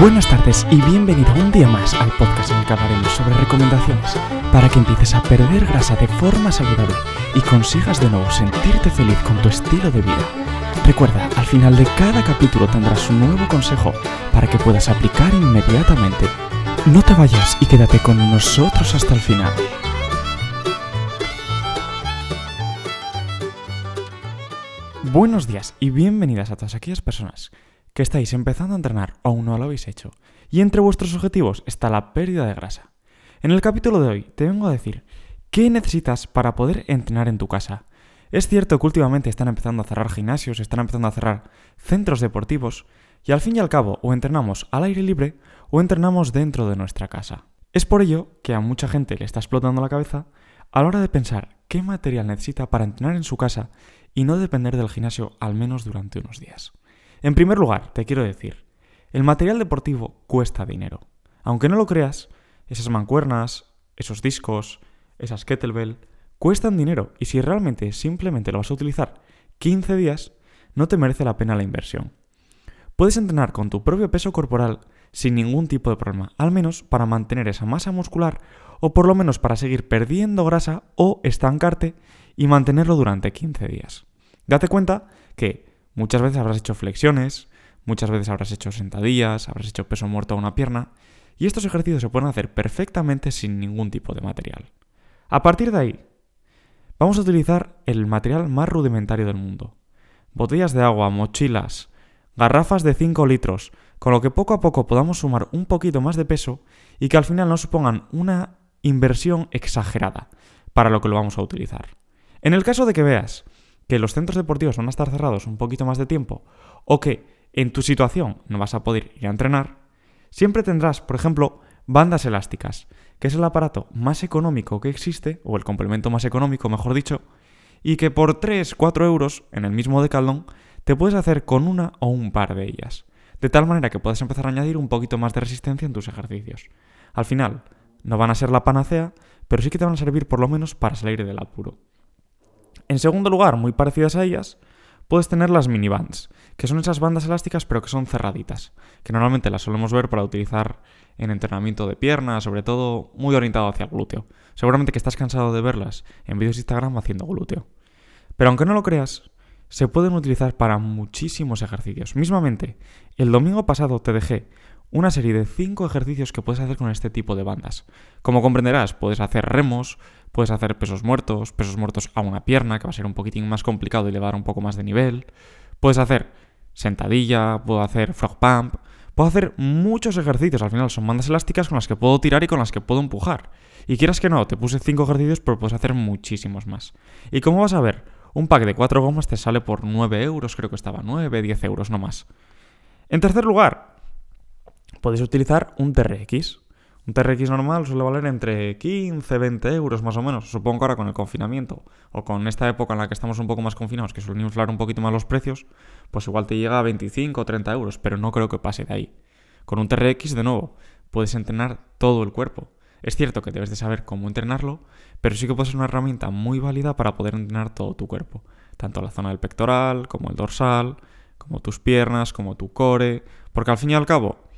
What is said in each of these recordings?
Buenas tardes y bienvenido un día más al podcast en el que hablaremos sobre recomendaciones para que empieces a perder grasa de forma saludable y consigas de nuevo sentirte feliz con tu estilo de vida. Recuerda, al final de cada capítulo tendrás un nuevo consejo para que puedas aplicar inmediatamente. No te vayas y quédate con nosotros hasta el final. Buenos días y bienvenidas a todas aquellas personas que estáis empezando a entrenar o aún no lo habéis hecho, y entre vuestros objetivos está la pérdida de grasa. En el capítulo de hoy te vengo a decir qué necesitas para poder entrenar en tu casa. Es cierto que últimamente están empezando a cerrar gimnasios, están empezando a cerrar centros deportivos, y al fin y al cabo o entrenamos al aire libre o entrenamos dentro de nuestra casa. Es por ello que a mucha gente le está explotando la cabeza a la hora de pensar qué material necesita para entrenar en su casa y no depender del gimnasio al menos durante unos días. En primer lugar, te quiero decir, el material deportivo cuesta dinero. Aunque no lo creas, esas mancuernas, esos discos, esas kettlebell, cuestan dinero y si realmente simplemente lo vas a utilizar 15 días, no te merece la pena la inversión. Puedes entrenar con tu propio peso corporal sin ningún tipo de problema, al menos para mantener esa masa muscular o por lo menos para seguir perdiendo grasa o estancarte y mantenerlo durante 15 días. Date cuenta que Muchas veces habrás hecho flexiones, muchas veces habrás hecho sentadillas, habrás hecho peso muerto a una pierna, y estos ejercicios se pueden hacer perfectamente sin ningún tipo de material. A partir de ahí, vamos a utilizar el material más rudimentario del mundo. Botellas de agua, mochilas, garrafas de 5 litros, con lo que poco a poco podamos sumar un poquito más de peso y que al final no supongan una inversión exagerada para lo que lo vamos a utilizar. En el caso de que veas que los centros deportivos van a estar cerrados un poquito más de tiempo o que en tu situación no vas a poder ir a entrenar, siempre tendrás, por ejemplo, bandas elásticas, que es el aparato más económico que existe, o el complemento más económico, mejor dicho, y que por 3, 4 euros en el mismo decaldón te puedes hacer con una o un par de ellas, de tal manera que puedes empezar a añadir un poquito más de resistencia en tus ejercicios. Al final, no van a ser la panacea, pero sí que te van a servir por lo menos para salir del apuro. En segundo lugar, muy parecidas a ellas, puedes tener las minibands, que son esas bandas elásticas pero que son cerraditas, que normalmente las solemos ver para utilizar en entrenamiento de piernas, sobre todo muy orientado hacia el glúteo. Seguramente que estás cansado de verlas en vídeos de Instagram haciendo glúteo. Pero aunque no lo creas, se pueden utilizar para muchísimos ejercicios. Mismamente, el domingo pasado te dejé una serie de 5 ejercicios que puedes hacer con este tipo de bandas. Como comprenderás, puedes hacer remos, Puedes hacer pesos muertos, pesos muertos a una pierna, que va a ser un poquitín más complicado y le va a dar un poco más de nivel. Puedes hacer sentadilla, puedo hacer frog pump, puedo hacer muchos ejercicios. Al final son bandas elásticas con las que puedo tirar y con las que puedo empujar. Y quieras que no, te puse 5 ejercicios, pero puedes hacer muchísimos más. Y como vas a ver, un pack de 4 gomas te sale por 9 euros, creo que estaba 9, 10 euros, no más. En tercer lugar, puedes utilizar un TRX. Un TRX normal suele valer entre 15, 20 euros más o menos. Supongo que ahora con el confinamiento o con esta época en la que estamos un poco más confinados, que suelen inflar un poquito más los precios, pues igual te llega a 25 o 30 euros, pero no creo que pase de ahí. Con un TRX, de nuevo, puedes entrenar todo el cuerpo. Es cierto que debes de saber cómo entrenarlo, pero sí que puede ser una herramienta muy válida para poder entrenar todo tu cuerpo. Tanto la zona del pectoral, como el dorsal, como tus piernas, como tu core, porque al fin y al cabo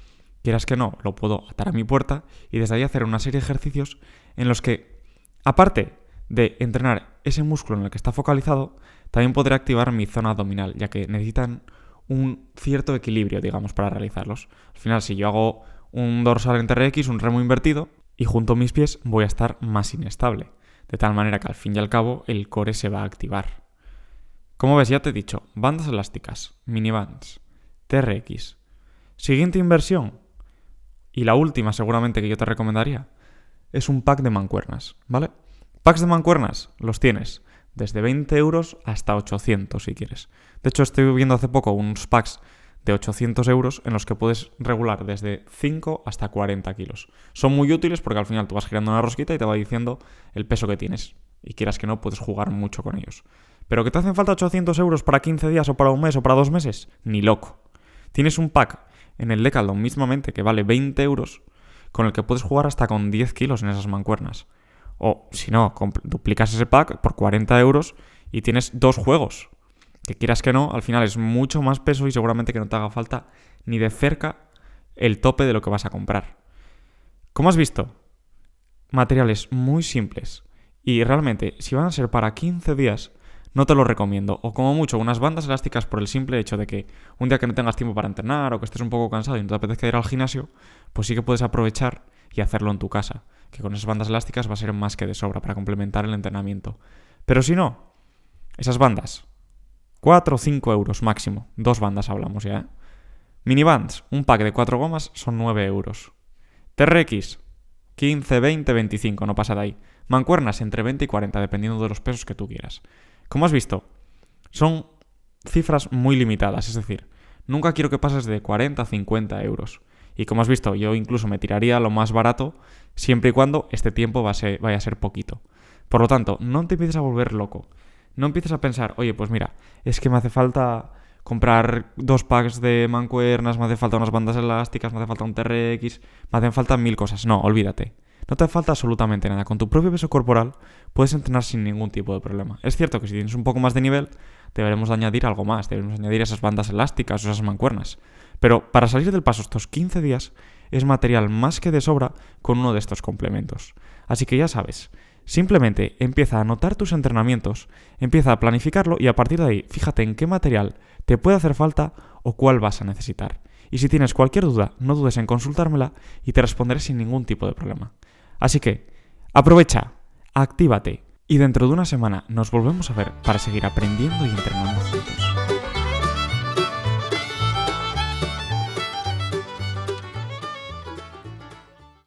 quieras que no, lo puedo atar a mi puerta y desde ahí hacer una serie de ejercicios en los que, aparte de entrenar ese músculo en el que está focalizado, también podré activar mi zona abdominal, ya que necesitan un cierto equilibrio, digamos, para realizarlos. Al final, si yo hago un dorsal en TRX, un remo invertido, y junto a mis pies voy a estar más inestable, de tal manera que al fin y al cabo el core se va a activar. Como ves, ya te he dicho, bandas elásticas, minibands, TRX. Siguiente inversión, y la última seguramente que yo te recomendaría es un pack de mancuernas, ¿vale? Packs de mancuernas los tienes desde 20 euros hasta 800 si quieres. De hecho, estoy viendo hace poco unos packs de 800 euros en los que puedes regular desde 5 hasta 40 kilos. Son muy útiles porque al final tú vas girando una rosquita y te va diciendo el peso que tienes. Y quieras que no, puedes jugar mucho con ellos. Pero que te hacen falta 800 euros para 15 días o para un mes o para dos meses, ni loco. Tienes un pack en el Decathlon mismamente que vale 20 euros, con el que puedes jugar hasta con 10 kilos en esas mancuernas. O si no, duplicas ese pack por 40 euros y tienes dos juegos. Que quieras que no, al final es mucho más peso y seguramente que no te haga falta ni de cerca el tope de lo que vas a comprar. Como has visto, materiales muy simples. Y realmente, si van a ser para 15 días, no te lo recomiendo. O como mucho, unas bandas elásticas por el simple hecho de que un día que no tengas tiempo para entrenar o que estés un poco cansado y no te apetezca ir al gimnasio, pues sí que puedes aprovechar y hacerlo en tu casa. Que con esas bandas elásticas va a ser más que de sobra para complementar el entrenamiento. Pero si no, esas bandas, 4 o 5 euros máximo. Dos bandas hablamos ya. ¿eh? Minibands, un pack de 4 gomas son 9 euros. TRX, 15, 20, 25, no pasa de ahí. Mancuernas entre 20 y 40, dependiendo de los pesos que tú quieras. Como has visto, son cifras muy limitadas, es decir, nunca quiero que pases de 40 a 50 euros. Y como has visto, yo incluso me tiraría lo más barato siempre y cuando este tiempo vaya a ser poquito. Por lo tanto, no te empieces a volver loco. No empieces a pensar, oye, pues mira, es que me hace falta comprar dos packs de mancuernas, me hace falta unas bandas elásticas, me hace falta un TRX, me hacen falta mil cosas. No, olvídate. No te falta absolutamente nada. Con tu propio peso corporal puedes entrenar sin ningún tipo de problema. Es cierto que si tienes un poco más de nivel, deberemos añadir algo más. Deberemos añadir esas bandas elásticas o esas mancuernas. Pero para salir del paso estos 15 días es material más que de sobra con uno de estos complementos. Así que ya sabes, simplemente empieza a anotar tus entrenamientos, empieza a planificarlo y a partir de ahí fíjate en qué material te puede hacer falta o cuál vas a necesitar. Y si tienes cualquier duda, no dudes en consultármela y te responderé sin ningún tipo de problema. Así que, aprovecha, actívate y dentro de una semana nos volvemos a ver para seguir aprendiendo y entrenando juntos.